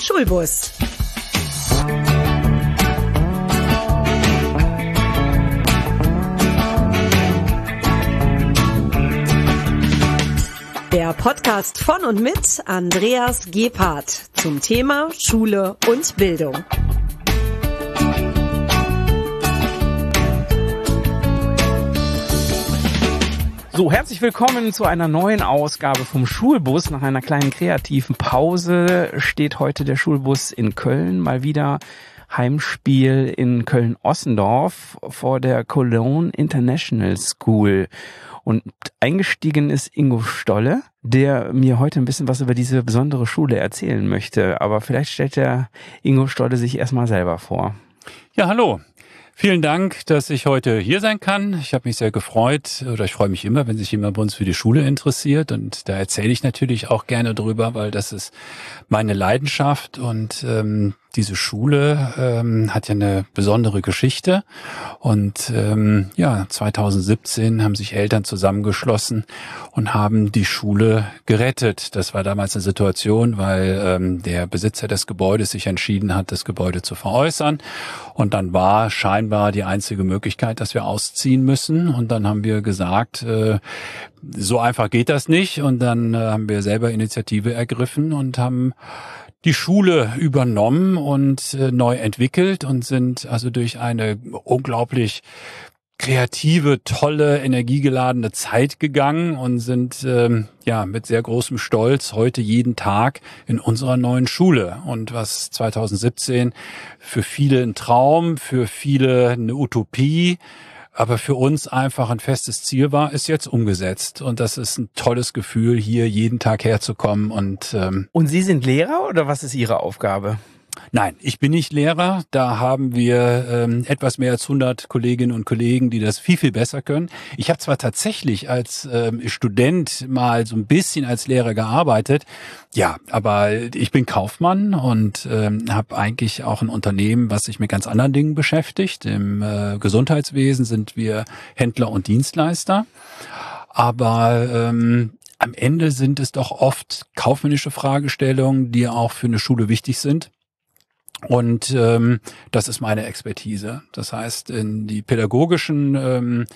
Schulbus. Der Podcast von und mit Andreas Gebhardt zum Thema Schule und Bildung. So, herzlich willkommen zu einer neuen Ausgabe vom Schulbus. Nach einer kleinen kreativen Pause steht heute der Schulbus in Köln mal wieder Heimspiel in Köln-Ossendorf vor der Cologne International School. Und eingestiegen ist Ingo Stolle, der mir heute ein bisschen was über diese besondere Schule erzählen möchte. Aber vielleicht stellt der Ingo Stolle sich erstmal selber vor. Ja, hallo. Vielen Dank, dass ich heute hier sein kann. Ich habe mich sehr gefreut oder ich freue mich immer, wenn sich jemand bei uns für die Schule interessiert und da erzähle ich natürlich auch gerne drüber, weil das ist meine Leidenschaft und ähm, diese Schule ähm, hat ja eine besondere Geschichte. Und ähm, ja, 2017 haben sich Eltern zusammengeschlossen und haben die Schule gerettet. Das war damals eine Situation, weil ähm, der Besitzer des Gebäudes sich entschieden hat, das Gebäude zu veräußern. Und dann war scheinbar die einzige Möglichkeit, dass wir ausziehen müssen. Und dann haben wir gesagt, äh, so einfach geht das nicht. Und dann äh, haben wir selber Initiative ergriffen und haben die Schule übernommen und äh, neu entwickelt und sind also durch eine unglaublich kreative, tolle, energiegeladene Zeit gegangen und sind ähm, ja mit sehr großem Stolz heute jeden Tag in unserer neuen Schule. Und was 2017 für viele ein Traum, für viele eine Utopie, aber für uns einfach ein festes Ziel war, ist jetzt umgesetzt. Und das ist ein tolles Gefühl, hier jeden Tag herzukommen. Und, ähm, und Sie sind Lehrer oder was ist Ihre Aufgabe? Nein, ich bin nicht Lehrer. Da haben wir ähm, etwas mehr als 100 Kolleginnen und Kollegen, die das viel, viel besser können. Ich habe zwar tatsächlich als ähm, Student mal so ein bisschen als Lehrer gearbeitet, ja, aber ich bin Kaufmann und ähm, habe eigentlich auch ein Unternehmen, was sich mit ganz anderen Dingen beschäftigt. Im äh, Gesundheitswesen sind wir Händler und Dienstleister. Aber ähm, am Ende sind es doch oft kaufmännische Fragestellungen, die auch für eine Schule wichtig sind. Und ähm, das ist meine Expertise. Das heißt, in die pädagogischen ähm,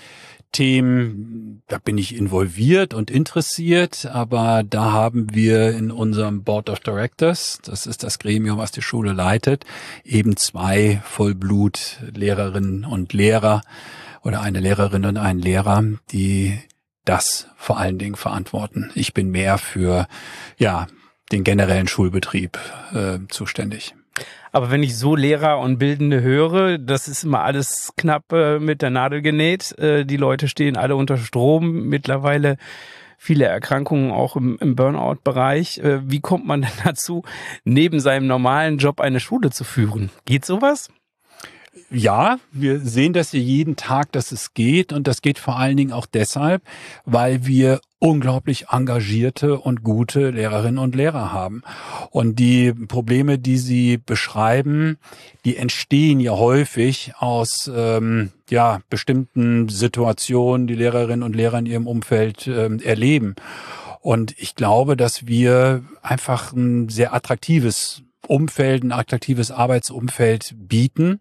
Themen, da bin ich involviert und interessiert, aber da haben wir in unserem Board of Directors, das ist das Gremium, was die Schule leitet, eben zwei Vollblut-Lehrerinnen und Lehrer oder eine Lehrerin und einen Lehrer, die das vor allen Dingen verantworten. Ich bin mehr für ja den generellen Schulbetrieb äh, zuständig. Aber wenn ich so Lehrer und Bildende höre, das ist immer alles knapp äh, mit der Nadel genäht. Äh, die Leute stehen alle unter Strom. Mittlerweile viele Erkrankungen auch im, im Burnout-Bereich. Äh, wie kommt man denn dazu, neben seinem normalen Job eine Schule zu führen? Geht sowas? Ja, wir sehen das hier jeden Tag, dass es geht. Und das geht vor allen Dingen auch deshalb, weil wir unglaublich engagierte und gute Lehrerinnen und Lehrer haben. Und die Probleme, die Sie beschreiben, die entstehen ja häufig aus ähm, ja, bestimmten Situationen, die Lehrerinnen und Lehrer in ihrem Umfeld ähm, erleben. Und ich glaube, dass wir einfach ein sehr attraktives Umfeld, ein attraktives Arbeitsumfeld bieten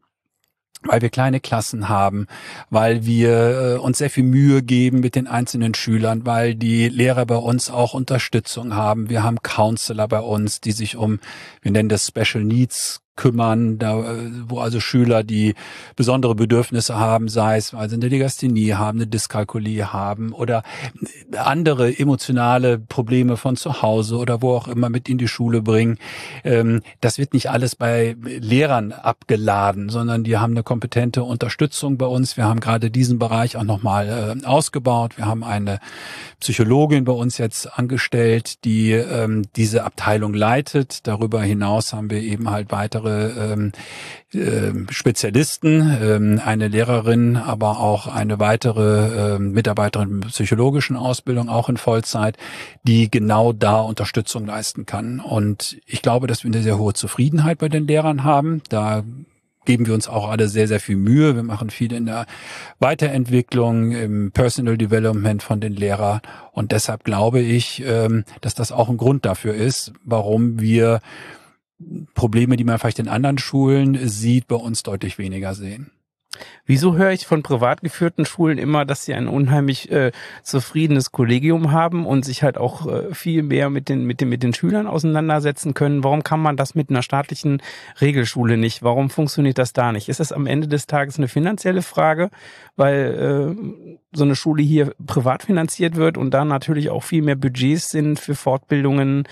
weil wir kleine Klassen haben, weil wir äh, uns sehr viel Mühe geben mit den einzelnen Schülern, weil die Lehrer bei uns auch Unterstützung haben. Wir haben Counselor bei uns, die sich um, wir nennen das Special Needs kümmern, da, wo also Schüler, die besondere Bedürfnisse haben, sei es, weil sie eine Legasthenie haben, eine Dyskalkulie haben oder andere emotionale Probleme von zu Hause oder wo auch immer mit in die Schule bringen. Ähm, das wird nicht alles bei Lehrern abgeladen, sondern die haben eine kompetente Unterstützung bei uns. Wir haben gerade diesen Bereich auch nochmal äh, ausgebaut. Wir haben eine Psychologin bei uns jetzt angestellt, die ähm, diese Abteilung leitet. Darüber hinaus haben wir eben halt weitere weitere ähm, äh, Spezialisten, ähm, eine Lehrerin, aber auch eine weitere äh, Mitarbeiterin psychologischen Ausbildung, auch in Vollzeit, die genau da Unterstützung leisten kann. Und ich glaube, dass wir eine sehr hohe Zufriedenheit bei den Lehrern haben. Da geben wir uns auch alle sehr, sehr viel Mühe. Wir machen viel in der Weiterentwicklung, im Personal Development von den Lehrern. Und deshalb glaube ich, ähm, dass das auch ein Grund dafür ist, warum wir Probleme, die man vielleicht in anderen Schulen sieht, bei uns deutlich weniger sehen. Wieso höre ich von privat geführten Schulen immer, dass sie ein unheimlich äh, zufriedenes Kollegium haben und sich halt auch äh, viel mehr mit den, mit, den, mit den Schülern auseinandersetzen können? Warum kann man das mit einer staatlichen Regelschule nicht? Warum funktioniert das da nicht? Ist das am Ende des Tages eine finanzielle Frage, weil äh, so eine Schule hier privat finanziert wird und da natürlich auch viel mehr Budgets sind für Fortbildungen?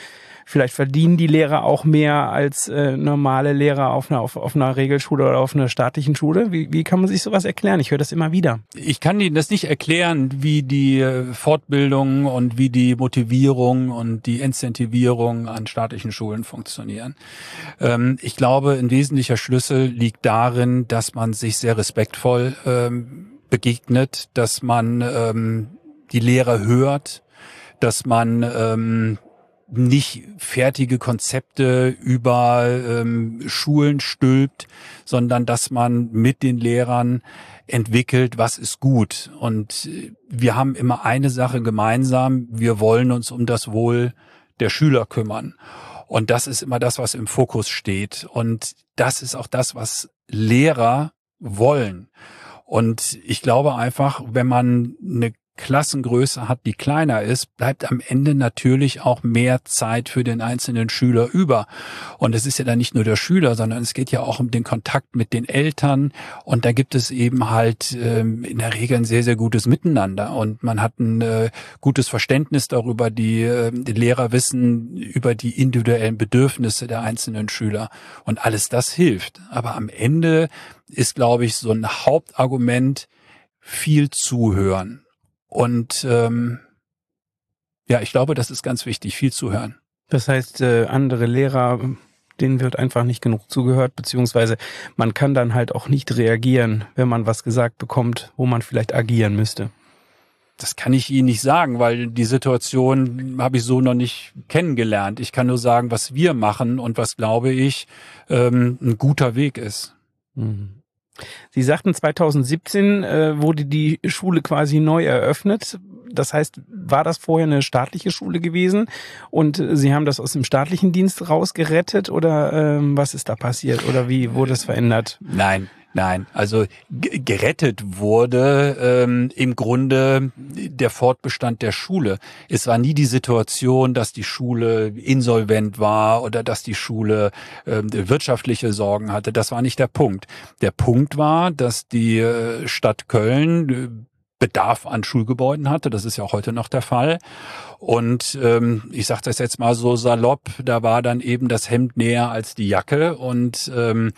Vielleicht verdienen die Lehrer auch mehr als äh, normale Lehrer auf einer, auf, auf einer Regelschule oder auf einer staatlichen Schule. Wie, wie kann man sich sowas erklären? Ich höre das immer wieder. Ich kann Ihnen das nicht erklären, wie die äh, Fortbildung und wie die Motivierung und die Incentivierung an staatlichen Schulen funktionieren. Ähm, ich glaube, ein wesentlicher Schlüssel liegt darin, dass man sich sehr respektvoll ähm, begegnet, dass man ähm, die Lehrer hört, dass man nicht fertige Konzepte über ähm, Schulen stülpt, sondern dass man mit den Lehrern entwickelt, was ist gut. Und äh, wir haben immer eine Sache gemeinsam, wir wollen uns um das Wohl der Schüler kümmern. Und das ist immer das, was im Fokus steht. Und das ist auch das, was Lehrer wollen. Und ich glaube einfach, wenn man eine Klassengröße hat, die kleiner ist, bleibt am Ende natürlich auch mehr Zeit für den einzelnen Schüler über. Und es ist ja dann nicht nur der Schüler, sondern es geht ja auch um den Kontakt mit den Eltern. Und da gibt es eben halt ähm, in der Regel ein sehr, sehr gutes Miteinander. Und man hat ein äh, gutes Verständnis darüber, die, äh, die Lehrer wissen über die individuellen Bedürfnisse der einzelnen Schüler. Und alles das hilft. Aber am Ende ist, glaube ich, so ein Hauptargument, viel zuhören. Und ähm, ja, ich glaube, das ist ganz wichtig, viel zu hören. Das heißt, äh, andere Lehrer, denen wird einfach nicht genug zugehört, beziehungsweise man kann dann halt auch nicht reagieren, wenn man was gesagt bekommt, wo man vielleicht agieren müsste. Das kann ich Ihnen nicht sagen, weil die Situation habe ich so noch nicht kennengelernt. Ich kann nur sagen, was wir machen und was, glaube ich, ähm, ein guter Weg ist. Mhm. Sie sagten, 2017 äh, wurde die Schule quasi neu eröffnet. Das heißt, war das vorher eine staatliche Schule gewesen und Sie haben das aus dem staatlichen Dienst rausgerettet oder ähm, was ist da passiert oder wie wurde es verändert? Nein, Nein, also gerettet wurde ähm, im Grunde der Fortbestand der Schule. Es war nie die Situation, dass die Schule insolvent war oder dass die Schule ähm, wirtschaftliche Sorgen hatte. Das war nicht der Punkt. Der Punkt war, dass die äh, Stadt Köln äh, Bedarf an Schulgebäuden hatte. Das ist ja auch heute noch der Fall. Und ähm, ich sage das jetzt mal so salopp, da war dann eben das Hemd näher als die Jacke. Und ähm,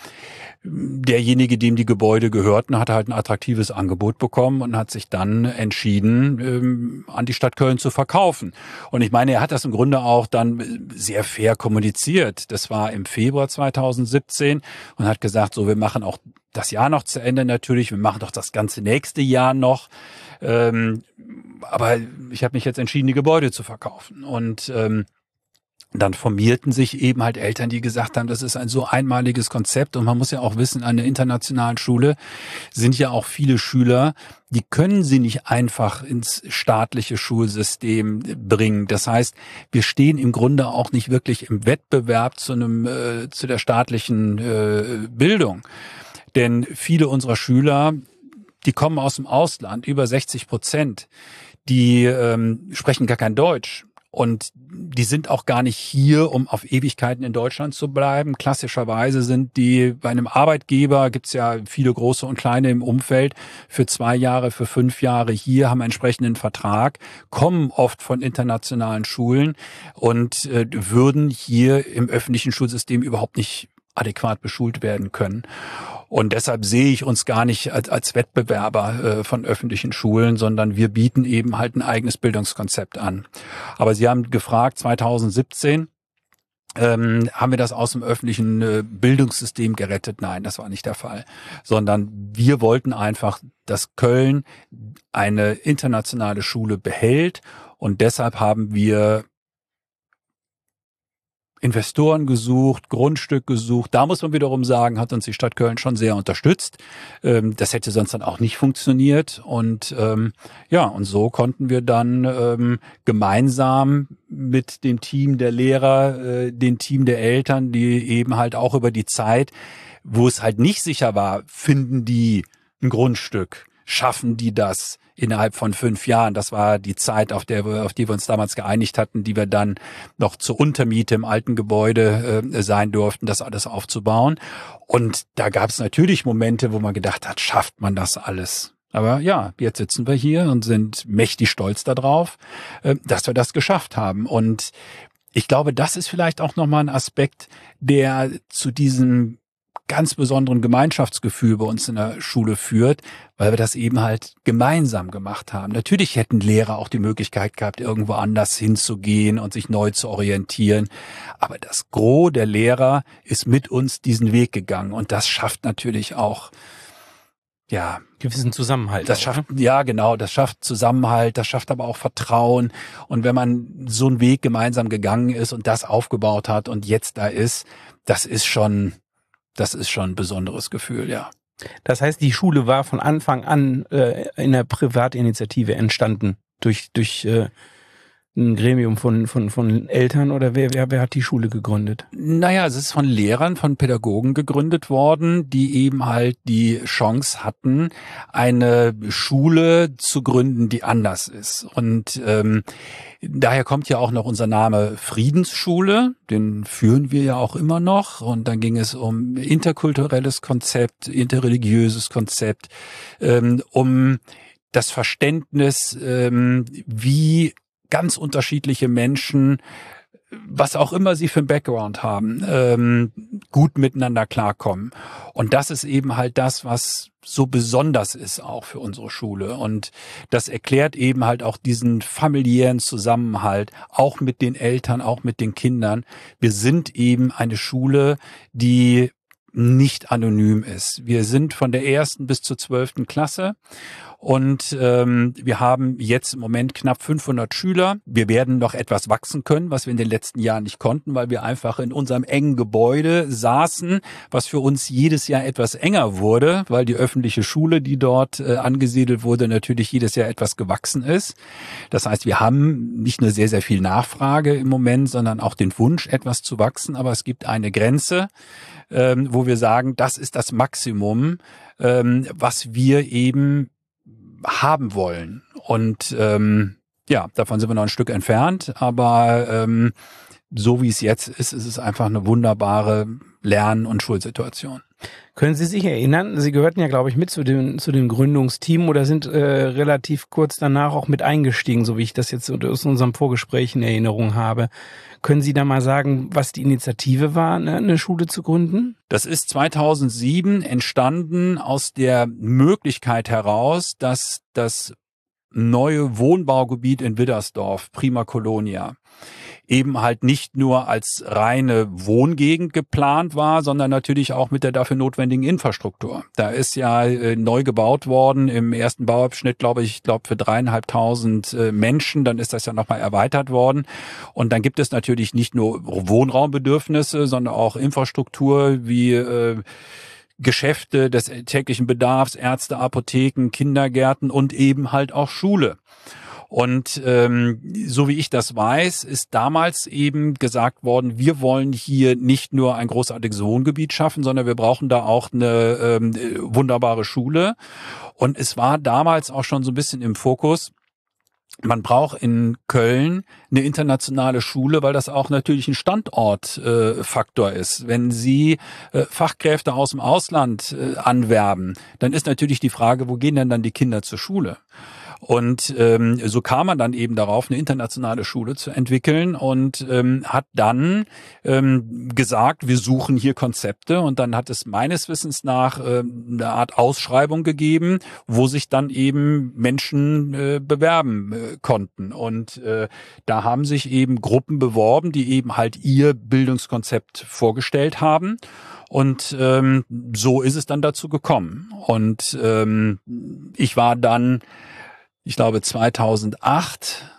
derjenige, dem die Gebäude gehörten, hat halt ein attraktives Angebot bekommen und hat sich dann entschieden, ähm, an die Stadt Köln zu verkaufen. Und ich meine, er hat das im Grunde auch dann sehr fair kommuniziert. Das war im Februar 2017 und hat gesagt, so, wir machen auch das Jahr noch zu Ende natürlich, wir machen doch das ganze nächste Jahr noch. Ähm, aber ich habe mich jetzt entschieden, die Gebäude zu verkaufen. Und ähm, dann formierten sich eben halt Eltern, die gesagt haben, das ist ein so einmaliges Konzept und man muss ja auch wissen, an der internationalen Schule sind ja auch viele Schüler, die können sie nicht einfach ins staatliche Schulsystem bringen. Das heißt, wir stehen im Grunde auch nicht wirklich im Wettbewerb zu einem äh, zu der staatlichen äh, Bildung, denn viele unserer Schüler, die kommen aus dem Ausland, über 60 Prozent, die ähm, sprechen gar kein Deutsch und die sind auch gar nicht hier, um auf Ewigkeiten in Deutschland zu bleiben. Klassischerweise sind die bei einem Arbeitgeber, gibt's ja viele große und kleine im Umfeld, für zwei Jahre, für fünf Jahre hier, haben entsprechenden Vertrag, kommen oft von internationalen Schulen und äh, würden hier im öffentlichen Schulsystem überhaupt nicht adäquat beschult werden können. Und deshalb sehe ich uns gar nicht als, als Wettbewerber äh, von öffentlichen Schulen, sondern wir bieten eben halt ein eigenes Bildungskonzept an. Aber Sie haben gefragt, 2017, ähm, haben wir das aus dem öffentlichen äh, Bildungssystem gerettet? Nein, das war nicht der Fall, sondern wir wollten einfach, dass Köln eine internationale Schule behält und deshalb haben wir Investoren gesucht, Grundstück gesucht. Da muss man wiederum sagen, hat uns die Stadt Köln schon sehr unterstützt. Ähm, das hätte sonst dann auch nicht funktioniert. Und ähm, ja, und so konnten wir dann ähm, gemeinsam mit dem Team der Lehrer, äh, dem Team der Eltern, die eben halt auch über die Zeit, wo es halt nicht sicher war, finden die ein Grundstück, schaffen die das, innerhalb von fünf Jahren. Das war die Zeit, auf, der wir, auf die wir uns damals geeinigt hatten, die wir dann noch zur Untermiete im alten Gebäude äh, sein durften, das alles aufzubauen. Und da gab es natürlich Momente, wo man gedacht hat, schafft man das alles? Aber ja, jetzt sitzen wir hier und sind mächtig stolz darauf, äh, dass wir das geschafft haben. Und ich glaube, das ist vielleicht auch nochmal ein Aspekt, der zu diesem ganz besonderen Gemeinschaftsgefühl bei uns in der Schule führt, weil wir das eben halt gemeinsam gemacht haben. Natürlich hätten Lehrer auch die Möglichkeit gehabt, irgendwo anders hinzugehen und sich neu zu orientieren. Aber das Gros der Lehrer ist mit uns diesen Weg gegangen und das schafft natürlich auch ja, gewissen Zusammenhalt. Das schafft, ne? ja, genau, das schafft Zusammenhalt, das schafft aber auch Vertrauen. Und wenn man so einen Weg gemeinsam gegangen ist und das aufgebaut hat und jetzt da ist, das ist schon, das ist schon ein besonderes Gefühl, ja. Das heißt, die Schule war von Anfang an äh, in der Privatinitiative entstanden durch durch äh, ein Gremium von, von, von Eltern oder wer, wer, wer hat die Schule gegründet? Naja, es ist von Lehrern, von Pädagogen gegründet worden, die eben halt die Chance hatten, eine Schule zu gründen, die anders ist. Und ähm, daher kommt ja auch noch unser Name Friedensschule, den führen wir ja auch immer noch. Und dann ging es um interkulturelles Konzept, interreligiöses Konzept, ähm, um das Verständnis, ähm, wie ganz unterschiedliche Menschen, was auch immer sie für ein Background haben, ähm, gut miteinander klarkommen. Und das ist eben halt das, was so besonders ist auch für unsere Schule. Und das erklärt eben halt auch diesen familiären Zusammenhalt, auch mit den Eltern, auch mit den Kindern. Wir sind eben eine Schule, die nicht anonym ist. Wir sind von der ersten bis zur zwölften Klasse und ähm, wir haben jetzt im Moment knapp 500 Schüler. Wir werden noch etwas wachsen können, was wir in den letzten Jahren nicht konnten, weil wir einfach in unserem engen Gebäude saßen, was für uns jedes Jahr etwas enger wurde, weil die öffentliche Schule, die dort äh, angesiedelt wurde, natürlich jedes Jahr etwas gewachsen ist. Das heißt, wir haben nicht nur sehr, sehr viel Nachfrage im Moment, sondern auch den Wunsch, etwas zu wachsen. Aber es gibt eine Grenze, ähm, wo wir sagen, das ist das Maximum, ähm, was wir eben haben wollen. Und ähm, ja, davon sind wir noch ein Stück entfernt, aber ähm, so wie es jetzt ist, ist es einfach eine wunderbare Lern- und Schulsituation. Können Sie sich erinnern? Sie gehörten ja, glaube ich, mit zu dem, zu dem Gründungsteam oder sind äh, relativ kurz danach auch mit eingestiegen, so wie ich das jetzt aus unserem Vorgespräch in Erinnerung habe. Können Sie da mal sagen, was die Initiative war, ne, eine Schule zu gründen? Das ist 2007 entstanden aus der Möglichkeit heraus, dass das neue Wohnbaugebiet in Widdersdorf, Prima Colonia, eben halt nicht nur als reine Wohngegend geplant war, sondern natürlich auch mit der dafür notwendigen Infrastruktur. Da ist ja äh, neu gebaut worden im ersten Bauabschnitt, glaube ich, glaube für dreieinhalbtausend äh, Menschen. Dann ist das ja nochmal erweitert worden. Und dann gibt es natürlich nicht nur Wohnraumbedürfnisse, sondern auch Infrastruktur wie äh, Geschäfte des täglichen Bedarfs, Ärzte, Apotheken, Kindergärten und eben halt auch Schule. Und ähm, so wie ich das weiß, ist damals eben gesagt worden, wir wollen hier nicht nur ein großartiges Wohngebiet schaffen, sondern wir brauchen da auch eine ähm, wunderbare Schule. Und es war damals auch schon so ein bisschen im Fokus, man braucht in Köln eine internationale Schule, weil das auch natürlich ein Standortfaktor äh, ist. Wenn Sie äh, Fachkräfte aus dem Ausland äh, anwerben, dann ist natürlich die Frage, wo gehen denn dann die Kinder zur Schule? Und ähm, so kam man dann eben darauf, eine internationale Schule zu entwickeln und ähm, hat dann ähm, gesagt, wir suchen hier Konzepte. Und dann hat es meines Wissens nach äh, eine Art Ausschreibung gegeben, wo sich dann eben Menschen äh, bewerben äh, konnten. Und äh, da haben sich eben Gruppen beworben, die eben halt ihr Bildungskonzept vorgestellt haben. Und ähm, so ist es dann dazu gekommen. Und ähm, ich war dann ich glaube 2008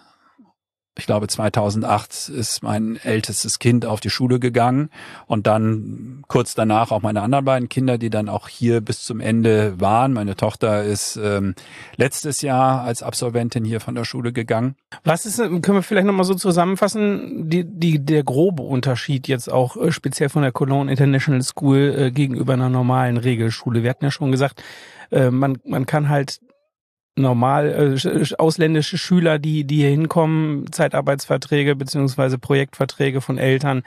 ich glaube 2008 ist mein ältestes Kind auf die Schule gegangen und dann kurz danach auch meine anderen beiden Kinder, die dann auch hier bis zum Ende waren. Meine Tochter ist ähm, letztes Jahr als Absolventin hier von der Schule gegangen. Was ist, können wir vielleicht nochmal so zusammenfassen, die, die, der grobe Unterschied jetzt auch äh, speziell von der Cologne International School äh, gegenüber einer normalen Regelschule? Wir hatten ja schon gesagt, äh, man, man kann halt normal äh, ausländische Schüler, die die hier hinkommen, Zeitarbeitsverträge beziehungsweise Projektverträge von Eltern,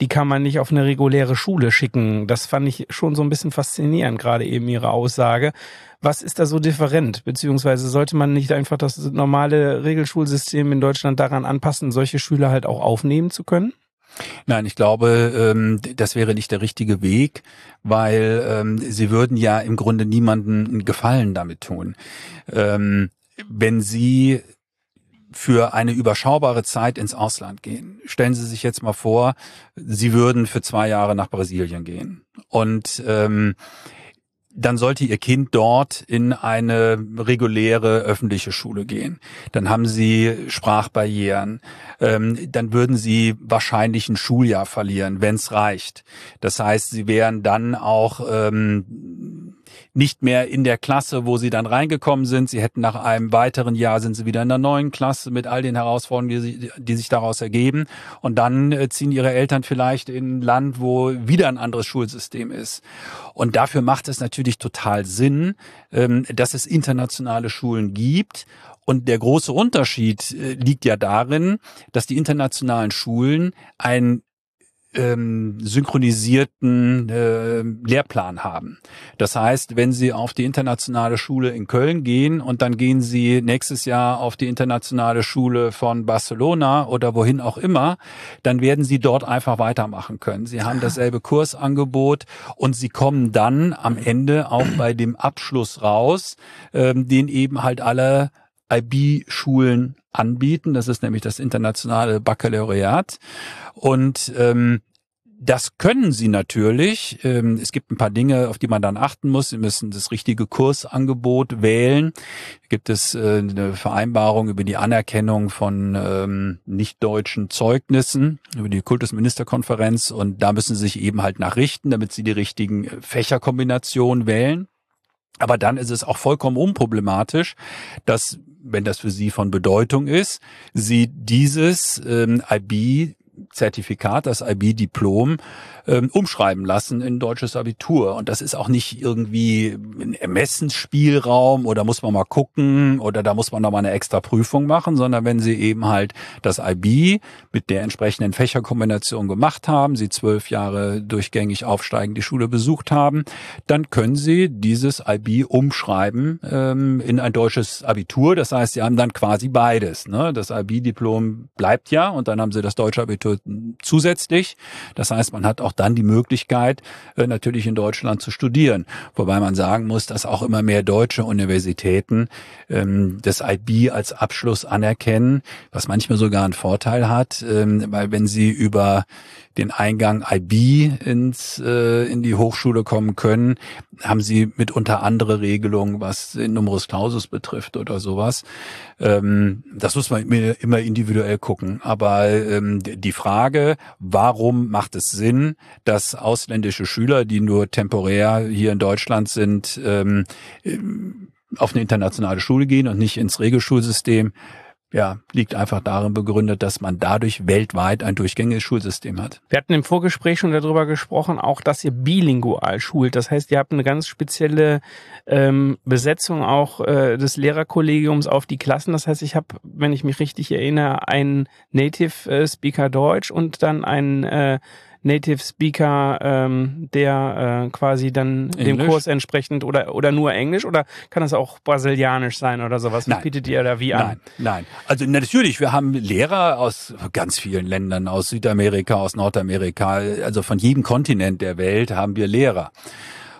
die kann man nicht auf eine reguläre Schule schicken. Das fand ich schon so ein bisschen faszinierend, gerade eben Ihre Aussage. Was ist da so different? Beziehungsweise sollte man nicht einfach das normale Regelschulsystem in Deutschland daran anpassen, solche Schüler halt auch aufnehmen zu können? Nein, ich glaube, ähm, das wäre nicht der richtige Weg, weil ähm, sie würden ja im Grunde niemanden einen Gefallen damit tun. Ähm, wenn sie für eine überschaubare Zeit ins Ausland gehen. Stellen Sie sich jetzt mal vor, Sie würden für zwei Jahre nach Brasilien gehen. Und dann sollte ihr Kind dort in eine reguläre öffentliche Schule gehen. Dann haben sie Sprachbarrieren. Ähm, dann würden sie wahrscheinlich ein Schuljahr verlieren, wenn es reicht. Das heißt, sie wären dann auch ähm, nicht mehr in der Klasse, wo sie dann reingekommen sind. Sie hätten nach einem weiteren Jahr sind sie wieder in der neuen Klasse mit all den Herausforderungen, die, sie, die sich daraus ergeben. Und dann äh, ziehen ihre Eltern vielleicht in ein Land, wo wieder ein anderes Schulsystem ist. Und dafür macht es natürlich total Sinn, ähm, dass es internationale Schulen gibt. Und der große Unterschied äh, liegt ja darin, dass die internationalen Schulen ein ähm, synchronisierten äh, Lehrplan haben. Das heißt, wenn Sie auf die internationale Schule in Köln gehen und dann gehen Sie nächstes Jahr auf die internationale Schule von Barcelona oder wohin auch immer, dann werden Sie dort einfach weitermachen können. Sie haben dasselbe Kursangebot und Sie kommen dann am Ende auch bei dem Abschluss raus, ähm, den eben halt alle IB-Schulen anbieten. Das ist nämlich das internationale Baccalaureat. Und ähm, das können sie natürlich. Ähm, es gibt ein paar Dinge, auf die man dann achten muss. Sie müssen das richtige Kursangebot wählen. Gibt es äh, eine Vereinbarung über die Anerkennung von ähm, nicht-deutschen Zeugnissen, über die Kultusministerkonferenz. Und da müssen sie sich eben halt nachrichten, damit sie die richtigen Fächerkombinationen wählen. Aber dann ist es auch vollkommen unproblematisch, dass, wenn das für Sie von Bedeutung ist, Sie dieses ähm, IB Zertifikat, das IB-Diplom, ähm, umschreiben lassen in deutsches Abitur. Und das ist auch nicht irgendwie ein Ermessensspielraum oder muss man mal gucken oder da muss man noch mal eine extra Prüfung machen, sondern wenn Sie eben halt das IB mit der entsprechenden Fächerkombination gemacht haben, Sie zwölf Jahre durchgängig aufsteigend die Schule besucht haben, dann können Sie dieses IB umschreiben ähm, in ein deutsches Abitur. Das heißt, Sie haben dann quasi beides. Ne? Das IB-Diplom bleibt ja und dann haben Sie das deutsche Abitur zusätzlich. Das heißt, man hat auch dann die Möglichkeit, äh, natürlich in Deutschland zu studieren. Wobei man sagen muss, dass auch immer mehr deutsche Universitäten ähm, das IB als Abschluss anerkennen, was manchmal sogar einen Vorteil hat, ähm, weil wenn sie über den Eingang IB ins, äh, in die Hochschule kommen können, haben sie mitunter andere Regelungen, was den Numerus Clausus betrifft oder sowas. Ähm, das muss man immer individuell gucken. Aber ähm, die Frage, warum macht es Sinn, dass ausländische Schüler, die nur temporär hier in Deutschland sind, ähm, auf eine internationale Schule gehen und nicht ins Regelschulsystem, ja, liegt einfach darin begründet, dass man dadurch weltweit ein durchgängiges Schulsystem hat. Wir hatten im Vorgespräch schon darüber gesprochen, auch dass ihr bilingual schult. Das heißt, ihr habt eine ganz spezielle ähm, Besetzung auch äh, des Lehrerkollegiums auf die Klassen. Das heißt, ich habe, wenn ich mich richtig erinnere, einen Native äh, Speaker Deutsch und dann einen äh, Native Speaker, ähm, der äh, quasi dann Englisch? dem Kurs entsprechend oder oder nur Englisch oder kann das auch brasilianisch sein oder sowas? Wie nein. bietet ihr da wie an? Nein, nein. Also natürlich, wir haben Lehrer aus ganz vielen Ländern, aus Südamerika, aus Nordamerika, also von jedem Kontinent der Welt haben wir Lehrer.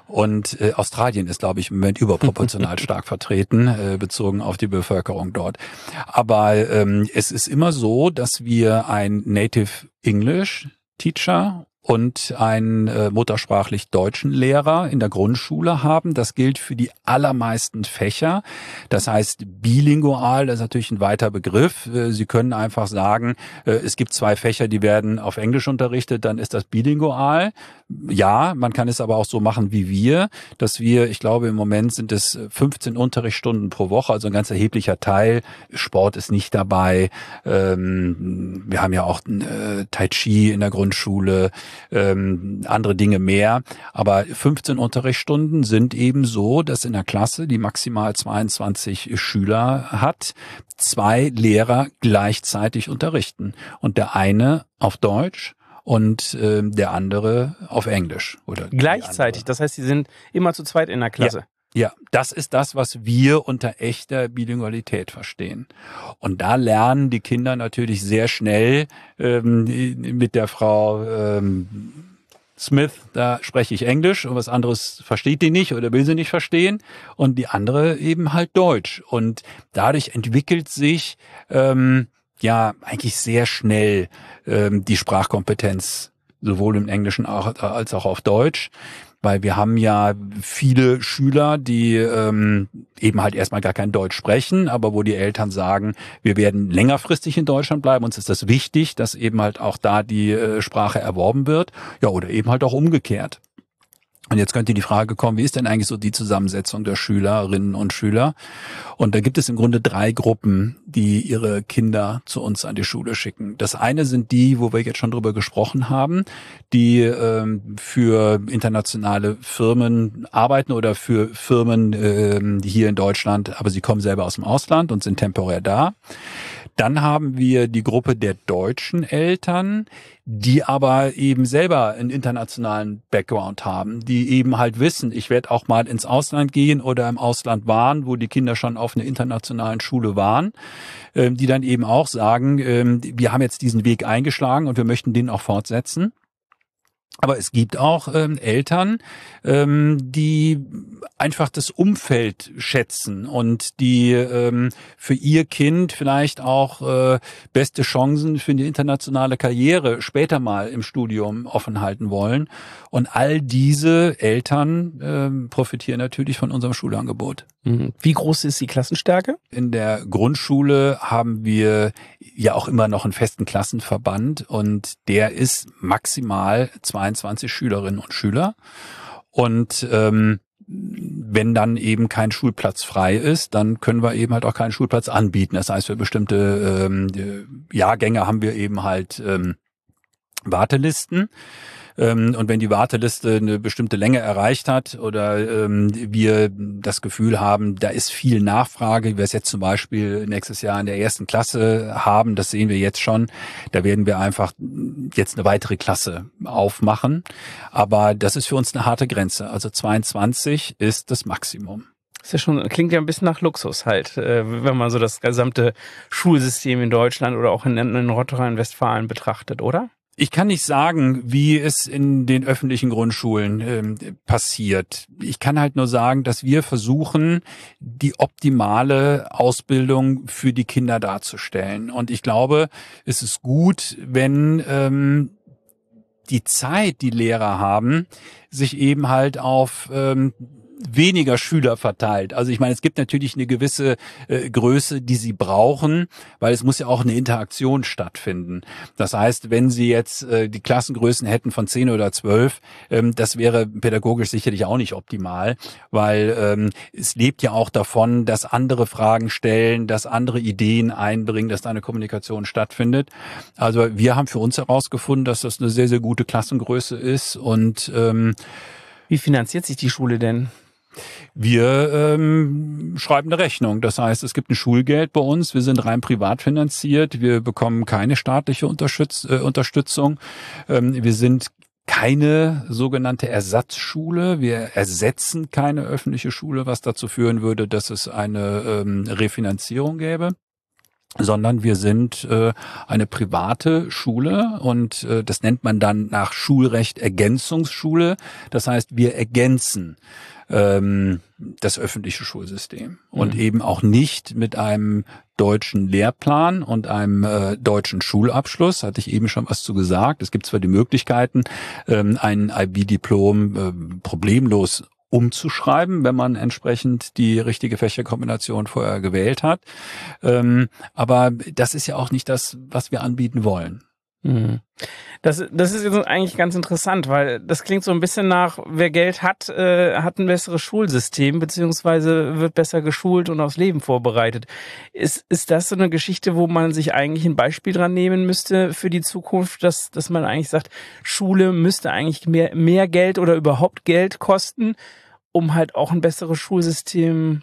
Und äh, Australien ist, glaube ich, im Moment überproportional stark vertreten, äh, bezogen auf die Bevölkerung dort. Aber ähm, es ist immer so, dass wir ein Native English Teacher und einen äh, muttersprachlich deutschen Lehrer in der Grundschule haben. Das gilt für die allermeisten Fächer. Das heißt, bilingual, das ist natürlich ein weiter Begriff. Äh, Sie können einfach sagen, äh, es gibt zwei Fächer, die werden auf Englisch unterrichtet, dann ist das bilingual. Ja, man kann es aber auch so machen wie wir, dass wir, ich glaube, im Moment sind es 15 Unterrichtsstunden pro Woche, also ein ganz erheblicher Teil. Sport ist nicht dabei. Ähm, wir haben ja auch äh, Tai Chi in der Grundschule ähm, andere Dinge mehr. Aber 15 Unterrichtsstunden sind eben so, dass in der Klasse, die maximal 22 Schüler hat, zwei Lehrer gleichzeitig unterrichten. Und der eine auf Deutsch und äh, der andere auf Englisch. Oder Gleichzeitig, das heißt, sie sind immer zu zweit in der Klasse. Ja. Ja, das ist das, was wir unter echter Bilingualität verstehen. Und da lernen die Kinder natürlich sehr schnell ähm, mit der Frau ähm, Smith, da spreche ich Englisch und was anderes versteht die nicht oder will sie nicht verstehen und die andere eben halt Deutsch. Und dadurch entwickelt sich ähm, ja eigentlich sehr schnell ähm, die Sprachkompetenz sowohl im Englischen als auch auf Deutsch. Weil wir haben ja viele Schüler, die ähm, eben halt erstmal gar kein Deutsch sprechen, aber wo die Eltern sagen, wir werden längerfristig in Deutschland bleiben, uns ist das wichtig, dass eben halt auch da die äh, Sprache erworben wird, ja, oder eben halt auch umgekehrt. Und jetzt könnte die Frage kommen, wie ist denn eigentlich so die Zusammensetzung der Schülerinnen und Schüler? Und da gibt es im Grunde drei Gruppen, die ihre Kinder zu uns an die Schule schicken. Das eine sind die, wo wir jetzt schon drüber gesprochen haben, die ähm, für internationale Firmen arbeiten oder für Firmen ähm, hier in Deutschland, aber sie kommen selber aus dem Ausland und sind temporär da. Dann haben wir die Gruppe der deutschen Eltern, die aber eben selber einen internationalen Background haben, die eben halt wissen, ich werde auch mal ins Ausland gehen oder im Ausland waren, wo die Kinder schon auf einer internationalen Schule waren, ähm, die dann eben auch sagen, ähm, wir haben jetzt diesen Weg eingeschlagen und wir möchten den auch fortsetzen. Aber es gibt auch ähm, Eltern, ähm, die einfach das Umfeld schätzen und die ähm, für ihr Kind vielleicht auch äh, beste Chancen für eine internationale Karriere später mal im Studium offen halten wollen. Und all diese Eltern ähm, profitieren natürlich von unserem Schulangebot. Mhm. Wie groß ist die Klassenstärke? In der Grundschule haben wir ja auch immer noch einen festen Klassenverband und der ist maximal 22 Schülerinnen und Schüler. Und ähm, wenn dann eben kein Schulplatz frei ist, dann können wir eben halt auch keinen Schulplatz anbieten. Das heißt, für bestimmte ähm, Jahrgänge haben wir eben halt ähm, Wartelisten. Ähm, und wenn die Warteliste eine bestimmte Länge erreicht hat oder ähm, wir das Gefühl haben, da ist viel Nachfrage, wie wir es jetzt zum Beispiel nächstes Jahr in der ersten Klasse haben, das sehen wir jetzt schon, da werden wir einfach jetzt eine weitere Klasse aufmachen. Aber das ist für uns eine harte Grenze. Also 22 ist das Maximum. Das ist ja schon, klingt ja ein bisschen nach Luxus halt, äh, wenn man so das gesamte Schulsystem in Deutschland oder auch in, in Nordrhein-Westfalen betrachtet, oder? Ich kann nicht sagen, wie es in den öffentlichen Grundschulen ähm, passiert. Ich kann halt nur sagen, dass wir versuchen, die optimale Ausbildung für die Kinder darzustellen. Und ich glaube, es ist gut, wenn ähm, die Zeit, die Lehrer haben, sich eben halt auf ähm, weniger Schüler verteilt. Also ich meine, es gibt natürlich eine gewisse äh, Größe, die sie brauchen, weil es muss ja auch eine Interaktion stattfinden. Das heißt, wenn sie jetzt äh, die Klassengrößen hätten von zehn oder zwölf, ähm, das wäre pädagogisch sicherlich auch nicht optimal, weil ähm, es lebt ja auch davon, dass andere Fragen stellen, dass andere Ideen einbringen, dass da eine Kommunikation stattfindet. Also wir haben für uns herausgefunden, dass das eine sehr, sehr gute Klassengröße ist und ähm, wie finanziert sich die Schule denn? Wir ähm, schreiben eine Rechnung. Das heißt, es gibt ein Schulgeld bei uns. Wir sind rein privat finanziert. Wir bekommen keine staatliche Unterstütz äh, Unterstützung. Ähm, wir sind keine sogenannte Ersatzschule. Wir ersetzen keine öffentliche Schule, was dazu führen würde, dass es eine ähm, Refinanzierung gäbe sondern wir sind äh, eine private Schule und äh, das nennt man dann nach Schulrecht Ergänzungsschule. Das heißt, wir ergänzen ähm, das öffentliche Schulsystem und mhm. eben auch nicht mit einem deutschen Lehrplan und einem äh, deutschen Schulabschluss, hatte ich eben schon was zu gesagt. Es gibt zwar die Möglichkeiten, ähm, ein IB-Diplom äh, problemlos umzuschreiben, wenn man entsprechend die richtige Fächerkombination vorher gewählt hat. Ähm, aber das ist ja auch nicht das, was wir anbieten wollen. Mhm. Das, das ist jetzt eigentlich ganz interessant, weil das klingt so ein bisschen nach, wer Geld hat, äh, hat ein besseres Schulsystem, beziehungsweise wird besser geschult und aufs Leben vorbereitet. Ist, ist das so eine Geschichte, wo man sich eigentlich ein Beispiel dran nehmen müsste für die Zukunft, dass, dass man eigentlich sagt, Schule müsste eigentlich mehr, mehr Geld oder überhaupt Geld kosten, um halt auch ein besseres Schulsystem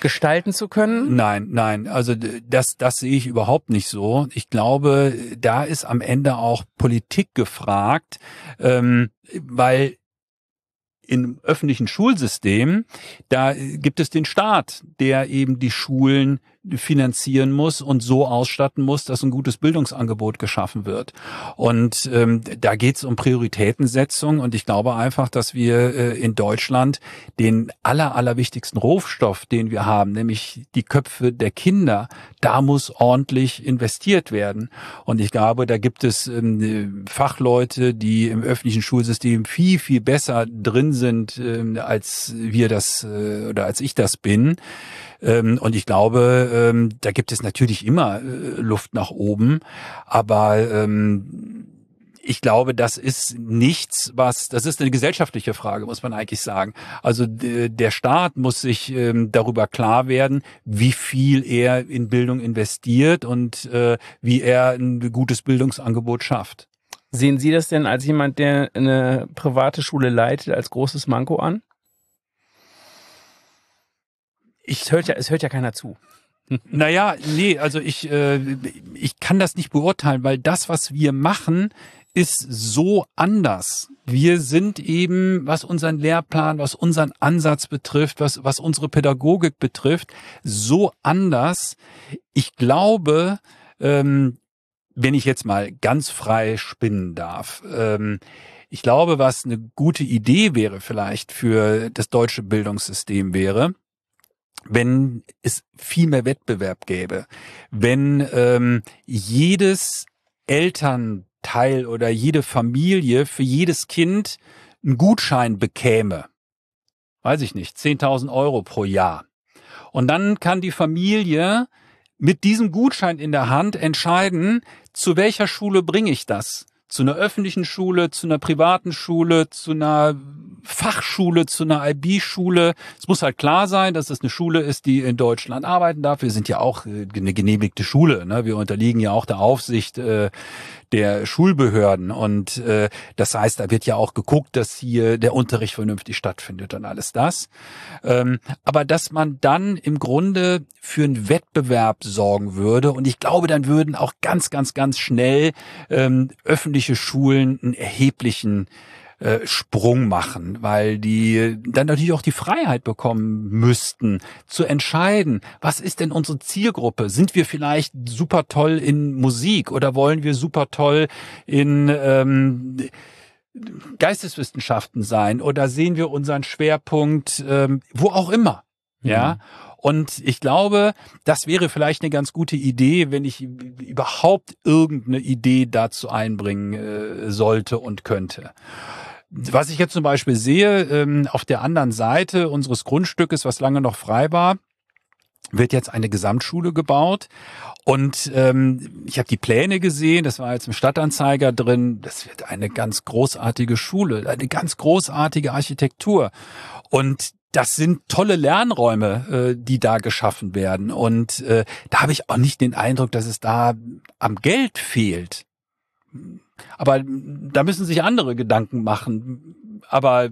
gestalten zu können? Nein, nein, also das, das sehe ich überhaupt nicht so. Ich glaube, da ist am Ende auch Politik gefragt, ähm, weil im öffentlichen Schulsystem, da gibt es den Staat, der eben die Schulen finanzieren muss und so ausstatten muss, dass ein gutes Bildungsangebot geschaffen wird. Und ähm, da geht es um Prioritätensetzung und ich glaube einfach, dass wir äh, in Deutschland den aller, allerwichtigsten Rohstoff, den wir haben, nämlich die Köpfe der Kinder, da muss ordentlich investiert werden. Und ich glaube, da gibt es ähm, Fachleute, die im öffentlichen Schulsystem viel, viel besser drin sind, ähm, als wir das äh, oder als ich das bin. Ähm, und ich glaube, ähm, da gibt es natürlich immer äh, Luft nach oben, aber ähm, ich glaube, das ist nichts, was, das ist eine gesellschaftliche Frage, muss man eigentlich sagen. Also der Staat muss sich ähm, darüber klar werden, wie viel er in Bildung investiert und äh, wie er ein gutes Bildungsangebot schafft. Sehen Sie das denn als jemand, der eine private Schule leitet, als großes Manko an? Ich, hört ja, es hört ja keiner zu. Naja, nee, also ich, äh, ich kann das nicht beurteilen, weil das, was wir machen, ist so anders. Wir sind eben, was unseren Lehrplan, was unseren Ansatz betrifft, was, was unsere Pädagogik betrifft, so anders. Ich glaube, ähm, wenn ich jetzt mal ganz frei spinnen darf, ähm, ich glaube, was eine gute Idee wäre vielleicht für das deutsche Bildungssystem wäre, wenn es viel mehr Wettbewerb gäbe, wenn ähm, jedes Elternteil oder jede Familie für jedes Kind einen Gutschein bekäme, weiß ich nicht, 10.000 Euro pro Jahr. Und dann kann die Familie mit diesem Gutschein in der Hand entscheiden, zu welcher Schule bringe ich das? Zu einer öffentlichen Schule, zu einer privaten Schule, zu einer Fachschule zu einer IB-Schule. Es muss halt klar sein, dass es eine Schule ist, die in Deutschland arbeiten darf. Wir sind ja auch äh, eine genehmigte Schule. Ne? Wir unterliegen ja auch der Aufsicht äh, der Schulbehörden. Und äh, das heißt, da wird ja auch geguckt, dass hier der Unterricht vernünftig stattfindet und alles das. Ähm, aber dass man dann im Grunde für einen Wettbewerb sorgen würde. Und ich glaube, dann würden auch ganz, ganz, ganz schnell ähm, öffentliche Schulen einen erheblichen äh, Sprung machen, weil die dann natürlich auch die Freiheit bekommen müssten, zu entscheiden, was ist denn unsere Zielgruppe? Sind wir vielleicht super toll in Musik oder wollen wir super toll in ähm, Geisteswissenschaften sein oder sehen wir unseren Schwerpunkt ähm, wo auch immer? Ja. Mhm. Und ich glaube, das wäre vielleicht eine ganz gute Idee, wenn ich überhaupt irgendeine Idee dazu einbringen äh, sollte und könnte. Was ich jetzt zum Beispiel sehe, ähm, auf der anderen Seite unseres Grundstückes, was lange noch frei war, wird jetzt eine Gesamtschule gebaut. Und ähm, ich habe die Pläne gesehen, das war jetzt im Stadtanzeiger drin, das wird eine ganz großartige Schule, eine ganz großartige Architektur. Und das sind tolle Lernräume, äh, die da geschaffen werden. Und äh, da habe ich auch nicht den Eindruck, dass es da am Geld fehlt. Aber da müssen sich andere Gedanken machen. Aber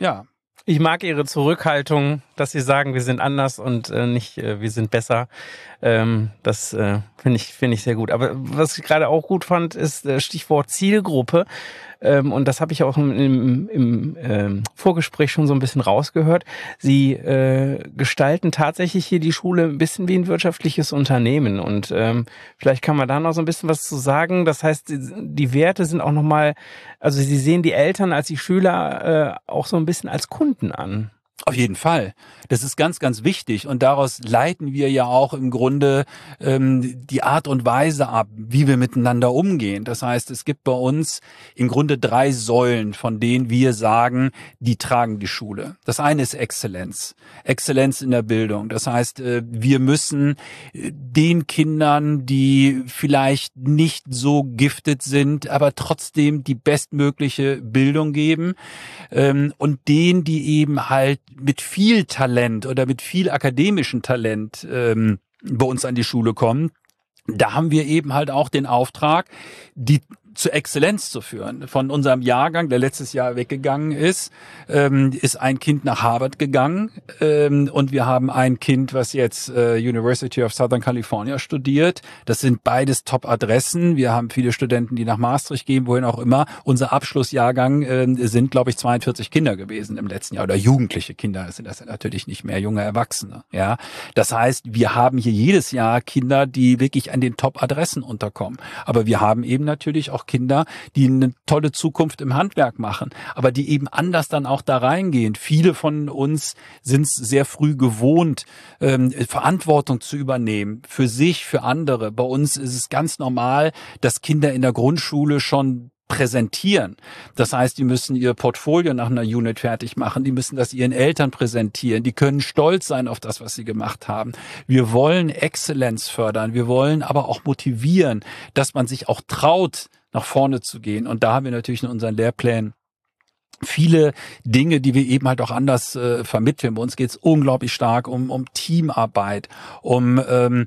ja. Ich mag Ihre Zurückhaltung, dass Sie sagen, wir sind anders und äh, nicht, äh, wir sind besser. Ähm, das äh, finde ich, finde ich sehr gut. Aber was ich gerade auch gut fand, ist äh, Stichwort Zielgruppe. Ähm, und das habe ich auch im, im, im ähm, Vorgespräch schon so ein bisschen rausgehört. Sie äh, gestalten tatsächlich hier die Schule ein bisschen wie ein wirtschaftliches Unternehmen. Und ähm, vielleicht kann man da noch so ein bisschen was zu sagen. Das heißt, die, die Werte sind auch nochmal, also Sie sehen die Eltern als die Schüler äh, auch so ein bisschen als Kunden an. Auf jeden Fall. Das ist ganz, ganz wichtig. Und daraus leiten wir ja auch im Grunde ähm, die Art und Weise ab, wie wir miteinander umgehen. Das heißt, es gibt bei uns im Grunde drei Säulen, von denen wir sagen, die tragen die Schule. Das eine ist Exzellenz. Exzellenz in der Bildung. Das heißt, äh, wir müssen äh, den Kindern, die vielleicht nicht so giftet sind, aber trotzdem die bestmögliche Bildung geben. Ähm, und denen, die eben halt mit viel Talent oder mit viel akademischem Talent ähm, bei uns an die Schule kommen, da haben wir eben halt auch den Auftrag, die zur Exzellenz zu führen. Von unserem Jahrgang, der letztes Jahr weggegangen ist, ähm, ist ein Kind nach Harvard gegangen ähm, und wir haben ein Kind, was jetzt äh, University of Southern California studiert. Das sind beides Top-Adressen. Wir haben viele Studenten, die nach Maastricht gehen, wohin auch immer. Unser Abschlussjahrgang äh, sind, glaube ich, 42 Kinder gewesen im letzten Jahr oder jugendliche Kinder. Sind das natürlich nicht mehr junge Erwachsene. Ja, das heißt, wir haben hier jedes Jahr Kinder, die wirklich an den Top-Adressen unterkommen. Aber wir haben eben natürlich auch Kinder, die eine tolle Zukunft im Handwerk machen, aber die eben anders dann auch da reingehen. Viele von uns sind sehr früh gewohnt, ähm, Verantwortung zu übernehmen für sich, für andere. Bei uns ist es ganz normal, dass Kinder in der Grundschule schon präsentieren. Das heißt, die müssen ihr Portfolio nach einer Unit fertig machen, die müssen das ihren Eltern präsentieren, die können stolz sein auf das, was sie gemacht haben. Wir wollen Exzellenz fördern, wir wollen aber auch motivieren, dass man sich auch traut, nach vorne zu gehen. Und da haben wir natürlich in unseren Lehrplänen viele Dinge, die wir eben halt auch anders äh, vermitteln. Bei uns geht es unglaublich stark um, um Teamarbeit, um ähm,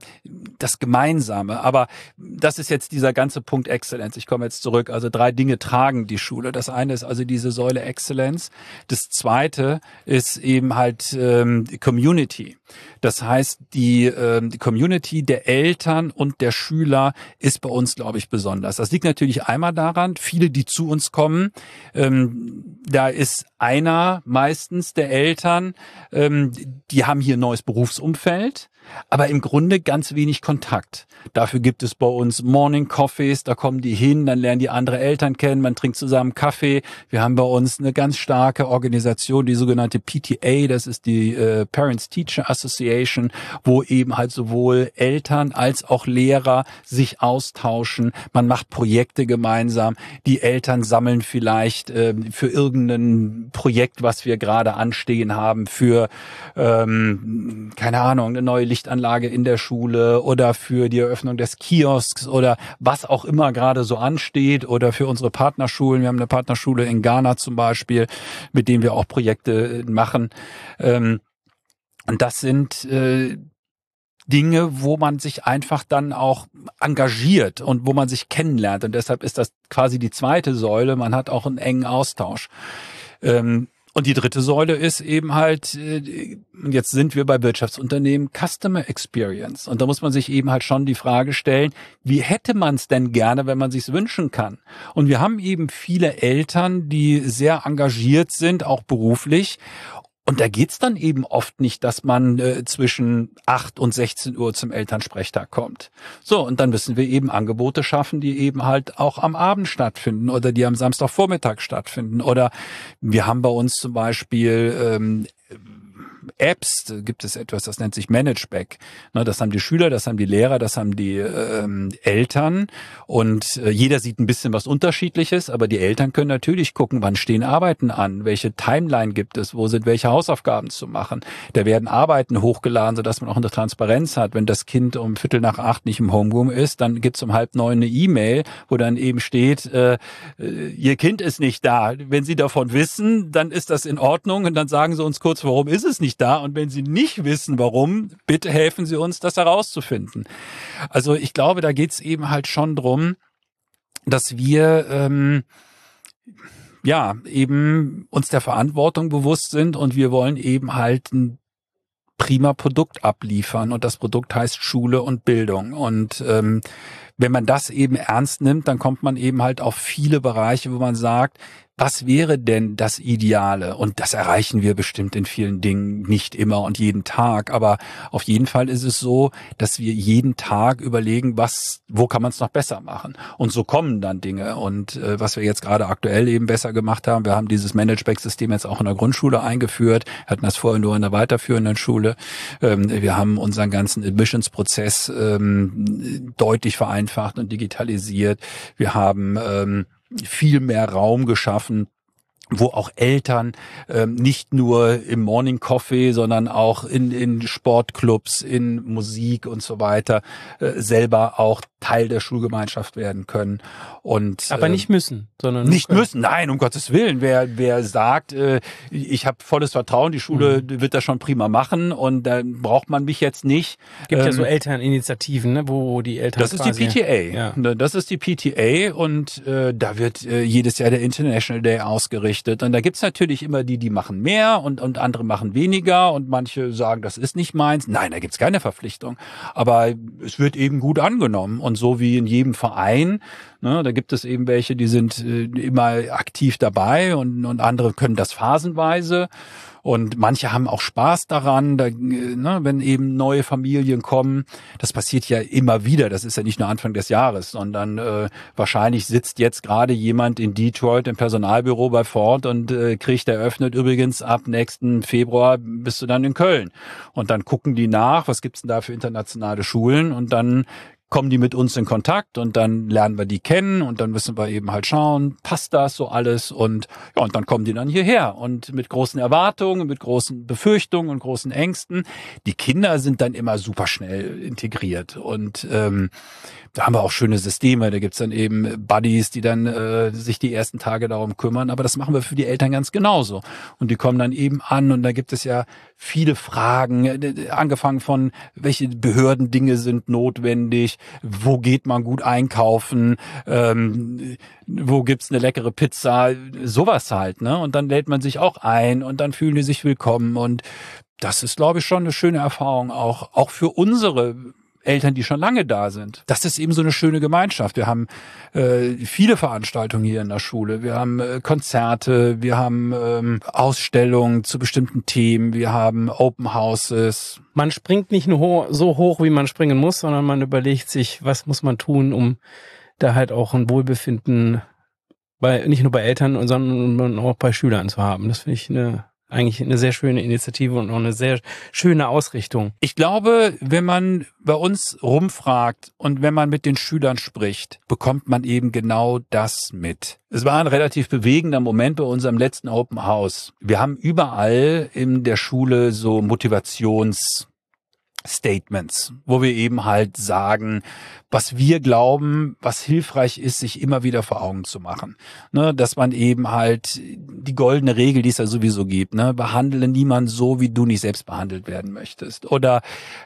das Gemeinsame. Aber das ist jetzt dieser ganze Punkt Exzellenz. Ich komme jetzt zurück. Also drei Dinge tragen die Schule. Das eine ist also diese Säule Exzellenz. Das zweite ist eben halt ähm, Community. Das heißt, die, ähm, die Community der Eltern und der Schüler ist bei uns, glaube ich, besonders. Das liegt natürlich einmal daran, viele, die zu uns kommen, ähm, da ist einer meistens der Eltern, ähm, die haben hier ein neues Berufsumfeld aber im Grunde ganz wenig Kontakt. Dafür gibt es bei uns Morning Coffees, da kommen die hin, dann lernen die andere Eltern kennen, man trinkt zusammen Kaffee. Wir haben bei uns eine ganz starke Organisation, die sogenannte PTA, das ist die äh, Parents Teacher Association, wo eben halt sowohl Eltern als auch Lehrer sich austauschen. Man macht Projekte gemeinsam. Die Eltern sammeln vielleicht äh, für irgendein Projekt, was wir gerade anstehen haben, für ähm, keine Ahnung, eine neue Lichtanlage in der Schule oder für die Eröffnung des Kiosks oder was auch immer gerade so ansteht oder für unsere Partnerschulen. Wir haben eine Partnerschule in Ghana zum Beispiel, mit dem wir auch Projekte äh, machen. Ähm, und das sind äh, Dinge, wo man sich einfach dann auch engagiert und wo man sich kennenlernt. Und deshalb ist das quasi die zweite Säule. Man hat auch einen engen Austausch. Ähm, und die dritte Säule ist eben halt, äh, jetzt sind wir bei Wirtschaftsunternehmen, Customer Experience. Und da muss man sich eben halt schon die Frage stellen, wie hätte man es denn gerne, wenn man sich's wünschen kann? Und wir haben eben viele Eltern, die sehr engagiert sind, auch beruflich und da geht's dann eben oft nicht, dass man äh, zwischen 8 und 16 Uhr zum Elternsprechtag kommt. So, und dann müssen wir eben Angebote schaffen, die eben halt auch am Abend stattfinden oder die am Samstagvormittag stattfinden. Oder wir haben bei uns zum Beispiel ähm, Apps gibt es etwas, das nennt sich Manageback. Ne, das haben die Schüler, das haben die Lehrer, das haben die ähm, Eltern und äh, jeder sieht ein bisschen was Unterschiedliches, aber die Eltern können natürlich gucken, wann stehen Arbeiten an, welche Timeline gibt es, wo sind welche Hausaufgaben zu machen. Da werden Arbeiten hochgeladen, sodass man auch eine Transparenz hat. Wenn das Kind um Viertel nach acht nicht im Homeroom ist, dann gibt's um halb neun eine E-Mail, wo dann eben steht, äh, äh, Ihr Kind ist nicht da. Wenn Sie davon wissen, dann ist das in Ordnung und dann sagen Sie uns kurz, warum ist es nicht da? Und wenn Sie nicht wissen, warum, bitte helfen Sie uns, das herauszufinden. Also ich glaube, da geht es eben halt schon drum, dass wir ähm, ja eben uns der Verantwortung bewusst sind und wir wollen eben halt ein prima Produkt abliefern und das Produkt heißt Schule und Bildung. Und ähm, wenn man das eben ernst nimmt, dann kommt man eben halt auf viele Bereiche, wo man sagt, was wäre denn das Ideale? Und das erreichen wir bestimmt in vielen Dingen nicht immer und jeden Tag. Aber auf jeden Fall ist es so, dass wir jeden Tag überlegen, was, wo kann man es noch besser machen? Und so kommen dann Dinge. Und äh, was wir jetzt gerade aktuell eben besser gemacht haben, wir haben dieses Management-System jetzt auch in der Grundschule eingeführt, hatten das vorher nur in der weiterführenden Schule. Ähm, wir haben unseren ganzen Admissions-Prozess ähm, deutlich vereinfacht und digitalisiert. Wir haben ähm, viel mehr Raum geschaffen wo auch Eltern ähm, nicht nur im Morning Coffee, sondern auch in, in Sportclubs, in Musik und so weiter äh, selber auch Teil der Schulgemeinschaft werden können. Und aber nicht müssen, sondern nicht können. müssen. Nein, um Gottes Willen. Wer wer sagt, äh, ich habe volles Vertrauen, die Schule mhm. wird das schon prima machen und dann braucht man mich jetzt nicht. Gibt ähm, ja so ähm, Elterninitiativen, ne, wo die Eltern Das ist die PTA. Ja. Ne, das ist die PTA und äh, da wird äh, jedes Jahr der International Day ausgerichtet und da gibt's natürlich immer die, die machen mehr und und andere machen weniger und manche sagen, das ist nicht meins. Nein, da gibt's keine Verpflichtung, aber es wird eben gut angenommen und so wie in jedem Verein Ne, da gibt es eben welche, die sind äh, immer aktiv dabei und, und andere können das phasenweise. Und manche haben auch Spaß daran, da, äh, ne, wenn eben neue Familien kommen. Das passiert ja immer wieder. Das ist ja nicht nur Anfang des Jahres, sondern äh, wahrscheinlich sitzt jetzt gerade jemand in Detroit im Personalbüro bei Ford und äh, kriegt eröffnet übrigens ab nächsten Februar bist du dann in Köln. Und dann gucken die nach, was gibt's denn da für internationale Schulen und dann kommen die mit uns in Kontakt und dann lernen wir die kennen und dann müssen wir eben halt schauen, passt das so alles und ja, und dann kommen die dann hierher und mit großen Erwartungen, mit großen Befürchtungen und großen Ängsten. Die Kinder sind dann immer super schnell integriert und ähm, da haben wir auch schöne Systeme. Da gibt's dann eben Buddies, die dann äh, sich die ersten Tage darum kümmern. Aber das machen wir für die Eltern ganz genauso. Und die kommen dann eben an und da gibt es ja viele Fragen, äh, angefangen von, welche Behördendinge sind notwendig, wo geht man gut einkaufen, ähm, wo gibt's eine leckere Pizza, sowas halt. Ne? Und dann lädt man sich auch ein und dann fühlen die sich willkommen. Und das ist, glaube ich, schon eine schöne Erfahrung auch, auch für unsere Eltern, die schon lange da sind. Das ist eben so eine schöne Gemeinschaft. Wir haben äh, viele Veranstaltungen hier in der Schule. Wir haben äh, Konzerte, wir haben ähm, Ausstellungen zu bestimmten Themen, wir haben Open Houses. Man springt nicht nur ho so hoch, wie man springen muss, sondern man überlegt sich, was muss man tun, um da halt auch ein Wohlbefinden bei nicht nur bei Eltern, sondern auch bei Schülern zu haben. Das finde ich eine eigentlich eine sehr schöne Initiative und auch eine sehr schöne Ausrichtung. Ich glaube, wenn man bei uns rumfragt und wenn man mit den Schülern spricht, bekommt man eben genau das mit. Es war ein relativ bewegender Moment bei unserem letzten Open House. Wir haben überall in der Schule so Motivations Statements, wo wir eben halt sagen, was wir glauben, was hilfreich ist, sich immer wieder vor Augen zu machen. Ne, dass man eben halt die goldene Regel, die es ja sowieso gibt, ne, behandle niemand so, wie du nicht selbst behandelt werden möchtest. Oder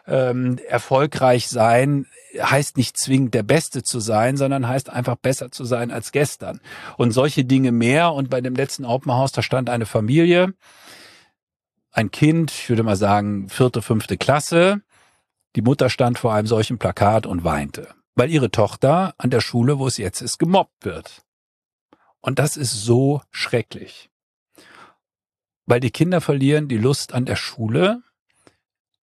ähm, erfolgreich sein heißt nicht zwingend der Beste zu sein, sondern heißt einfach besser zu sein als gestern. Und solche Dinge mehr. Und bei dem letzten Open House, da stand eine Familie, ein Kind, ich würde mal sagen, vierte, fünfte Klasse, die Mutter stand vor einem solchen Plakat und weinte, weil ihre Tochter an der Schule, wo es jetzt ist, gemobbt wird. Und das ist so schrecklich. Weil die Kinder verlieren die Lust an der Schule,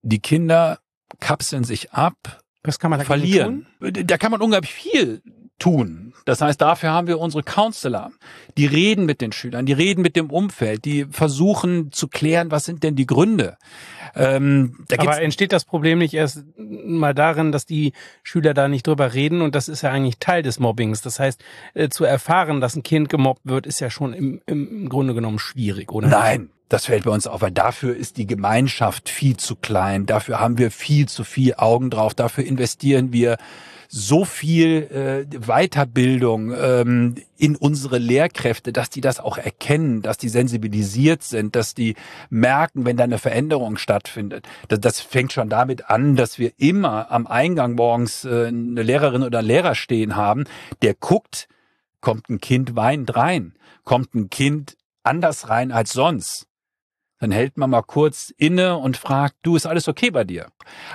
die Kinder kapseln sich ab, was kann man da verlieren. Tun? Da kann man unglaublich viel tun. Das heißt, dafür haben wir unsere Counselor. Die reden mit den Schülern, die reden mit dem Umfeld, die versuchen zu klären, was sind denn die Gründe. Ähm, da Aber entsteht das Problem nicht erst mal darin, dass die Schüler da nicht drüber reden und das ist ja eigentlich Teil des Mobbings. Das heißt, äh, zu erfahren, dass ein Kind gemobbt wird, ist ja schon im, im Grunde genommen schwierig, oder? Nein, das fällt bei uns auf, weil dafür ist die Gemeinschaft viel zu klein. Dafür haben wir viel zu viel Augen drauf. Dafür investieren wir so viel äh, Weiterbildung ähm, in unsere Lehrkräfte, dass die das auch erkennen, dass die sensibilisiert sind, dass die merken, wenn da eine Veränderung stattfindet. Das, das fängt schon damit an, dass wir immer am Eingang morgens äh, eine Lehrerin oder einen Lehrer stehen haben, der guckt, kommt ein Kind weinend rein, kommt ein Kind anders rein als sonst Dann hält man mal kurz inne und fragt, du, ist alles okay bei dir?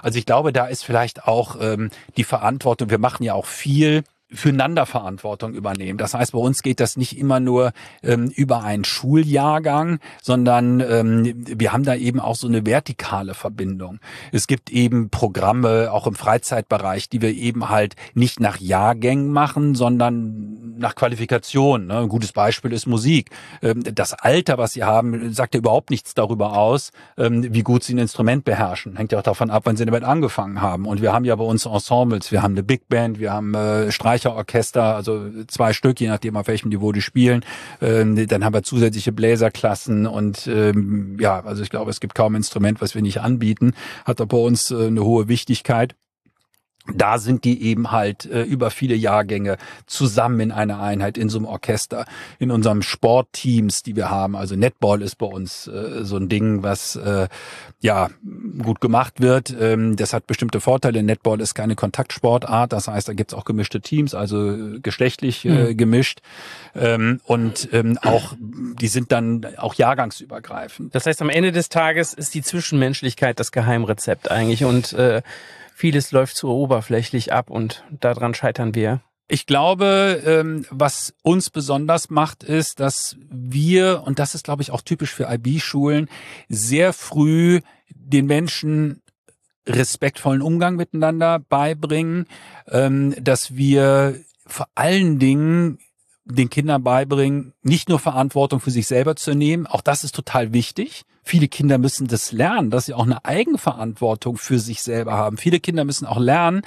Also ich glaube, da ist vielleicht auch ähm, die Verantwortung, wir machen ja auch viel füreinander Verantwortung übernehmen. Das heißt, bei uns geht das nicht immer nur ähm, über einen Schuljahrgang, sondern ähm, wir haben da eben auch so eine vertikale Verbindung. Es gibt eben Programme, auch im Freizeitbereich, die wir eben halt nicht nach Jahrgängen machen, sondern nach Qualifikation. Ne? Ein gutes Beispiel ist Musik. Ähm, das Alter, was sie haben, sagt ja überhaupt nichts darüber aus, ähm, wie gut sie ein Instrument beherrschen. Hängt ja auch davon ab, wann sie damit angefangen haben. Und wir haben ja bei uns Ensembles, wir haben eine Big Band, wir haben äh, Streicher Streicherorchester, also zwei Stück, je nachdem auf welchem Niveau die spielen. Ähm, dann haben wir zusätzliche Bläserklassen und ähm, ja, also ich glaube, es gibt kaum Instrument, was wir nicht anbieten. Hat doch bei uns äh, eine hohe Wichtigkeit da sind die eben halt äh, über viele Jahrgänge zusammen in einer Einheit, in so einem Orchester, in unserem Sportteams, die wir haben. Also Netball ist bei uns äh, so ein Ding, was äh, ja gut gemacht wird. Ähm, das hat bestimmte Vorteile. Netball ist keine Kontaktsportart, das heißt, da gibt's auch gemischte Teams, also äh, geschlechtlich äh, mhm. gemischt. Ähm, und ähm, auch die sind dann auch jahrgangsübergreifend. Das heißt, am Ende des Tages ist die Zwischenmenschlichkeit das Geheimrezept eigentlich und äh, vieles läuft zu oberflächlich ab und daran scheitern wir. Ich glaube, ähm, was uns besonders macht, ist, dass wir, und das ist, glaube ich, auch typisch für IB-Schulen, sehr früh den Menschen respektvollen Umgang miteinander beibringen, ähm, dass wir vor allen Dingen den Kindern beibringen, nicht nur Verantwortung für sich selber zu nehmen, auch das ist total wichtig. Viele Kinder müssen das lernen, dass sie auch eine Eigenverantwortung für sich selber haben. Viele Kinder müssen auch lernen,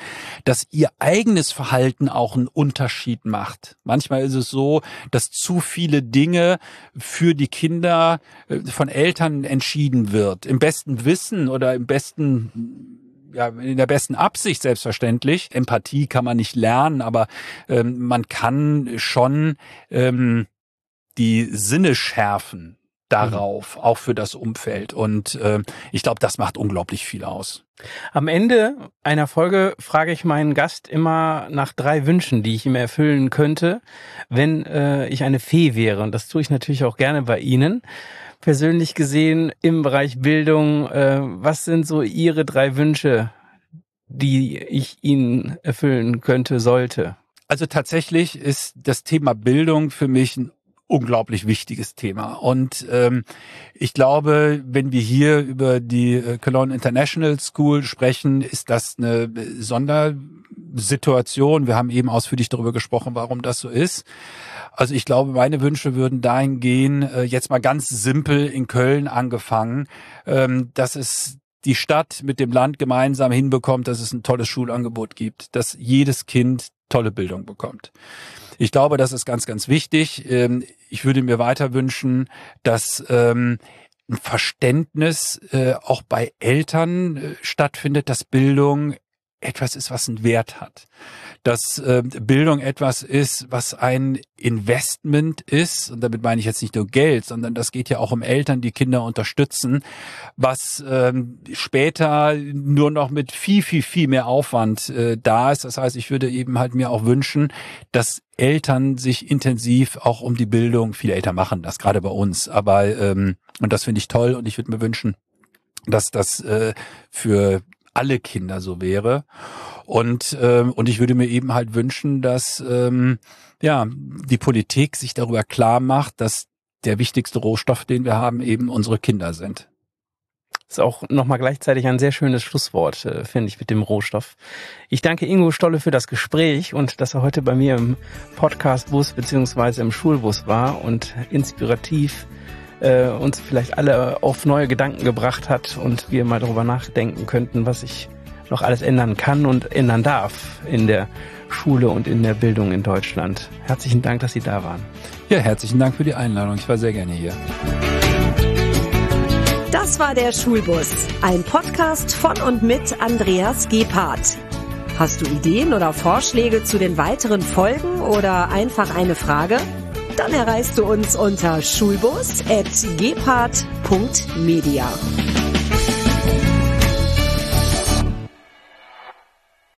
dass ihr eigenes Verhalten auch einen Unterschied macht. Manchmal ist es so, dass zu viele Dinge für die Kinder äh, von Eltern entschieden wird. Im besten Wissen oder im besten ja, in der besten Absicht selbstverständlich. Empathie kann man nicht lernen, aber ähm, man kann schon ähm, die Sinne schärfen darauf, mhm. auch für das Umfeld. Und äh, ich glaube, das macht unglaublich viel aus. Am Ende einer Folge frage ich meinen Gast immer nach drei Wünschen, die ich ihm erfüllen könnte, wenn äh, ich eine Fee wäre. Und das tue ich natürlich auch gerne bei Ihnen persönlich gesehen im Bereich Bildung, äh, was sind so Ihre drei Wünsche, die ich Ihnen erfüllen könnte, sollte? Also tatsächlich ist das Thema Bildung für mich ein unglaublich wichtiges Thema. Und ähm, ich glaube, wenn wir hier über die äh, Cologne International School sprechen, ist das eine Sondersituation. Wir haben eben ausführlich darüber gesprochen, warum das so ist. Also ich glaube, meine Wünsche würden dahin gehen, äh, jetzt mal ganz simpel in Köln angefangen, ähm, dass es die Stadt mit dem Land gemeinsam hinbekommt, dass es ein tolles Schulangebot gibt, dass jedes Kind tolle Bildung bekommt. Ich glaube, das ist ganz, ganz wichtig. Ähm, ich würde mir weiter wünschen, dass ähm, ein Verständnis äh, auch bei Eltern äh, stattfindet, dass Bildung etwas ist, was einen Wert hat. Dass äh, Bildung etwas ist, was ein Investment ist, und damit meine ich jetzt nicht nur Geld, sondern das geht ja auch um Eltern, die Kinder unterstützen, was ähm, später nur noch mit viel, viel, viel mehr Aufwand äh, da ist. Das heißt, ich würde eben halt mir auch wünschen, dass Eltern sich intensiv auch um die Bildung, viele Eltern machen das, gerade bei uns, aber ähm, und das finde ich toll und ich würde mir wünschen, dass das äh, für alle Kinder so wäre. Und, ähm, und ich würde mir eben halt wünschen, dass ähm, ja, die Politik sich darüber klar macht, dass der wichtigste Rohstoff, den wir haben, eben unsere Kinder sind. Ist auch nochmal gleichzeitig ein sehr schönes Schlusswort, äh, finde ich, mit dem Rohstoff. Ich danke Ingo Stolle für das Gespräch und dass er heute bei mir im Podcastbus beziehungsweise im Schulbus war und inspirativ äh, uns vielleicht alle auf neue Gedanken gebracht hat und wir mal darüber nachdenken könnten, was ich noch alles ändern kann und ändern darf in der Schule und in der Bildung in Deutschland. Herzlichen Dank, dass Sie da waren. Ja, herzlichen Dank für die Einladung. Ich war sehr gerne hier. Das war der Schulbus, ein Podcast von und mit Andreas Gebhardt. Hast du Ideen oder Vorschläge zu den weiteren Folgen oder einfach eine Frage? Dann erreichst du uns unter schulbus.gebhardt.media.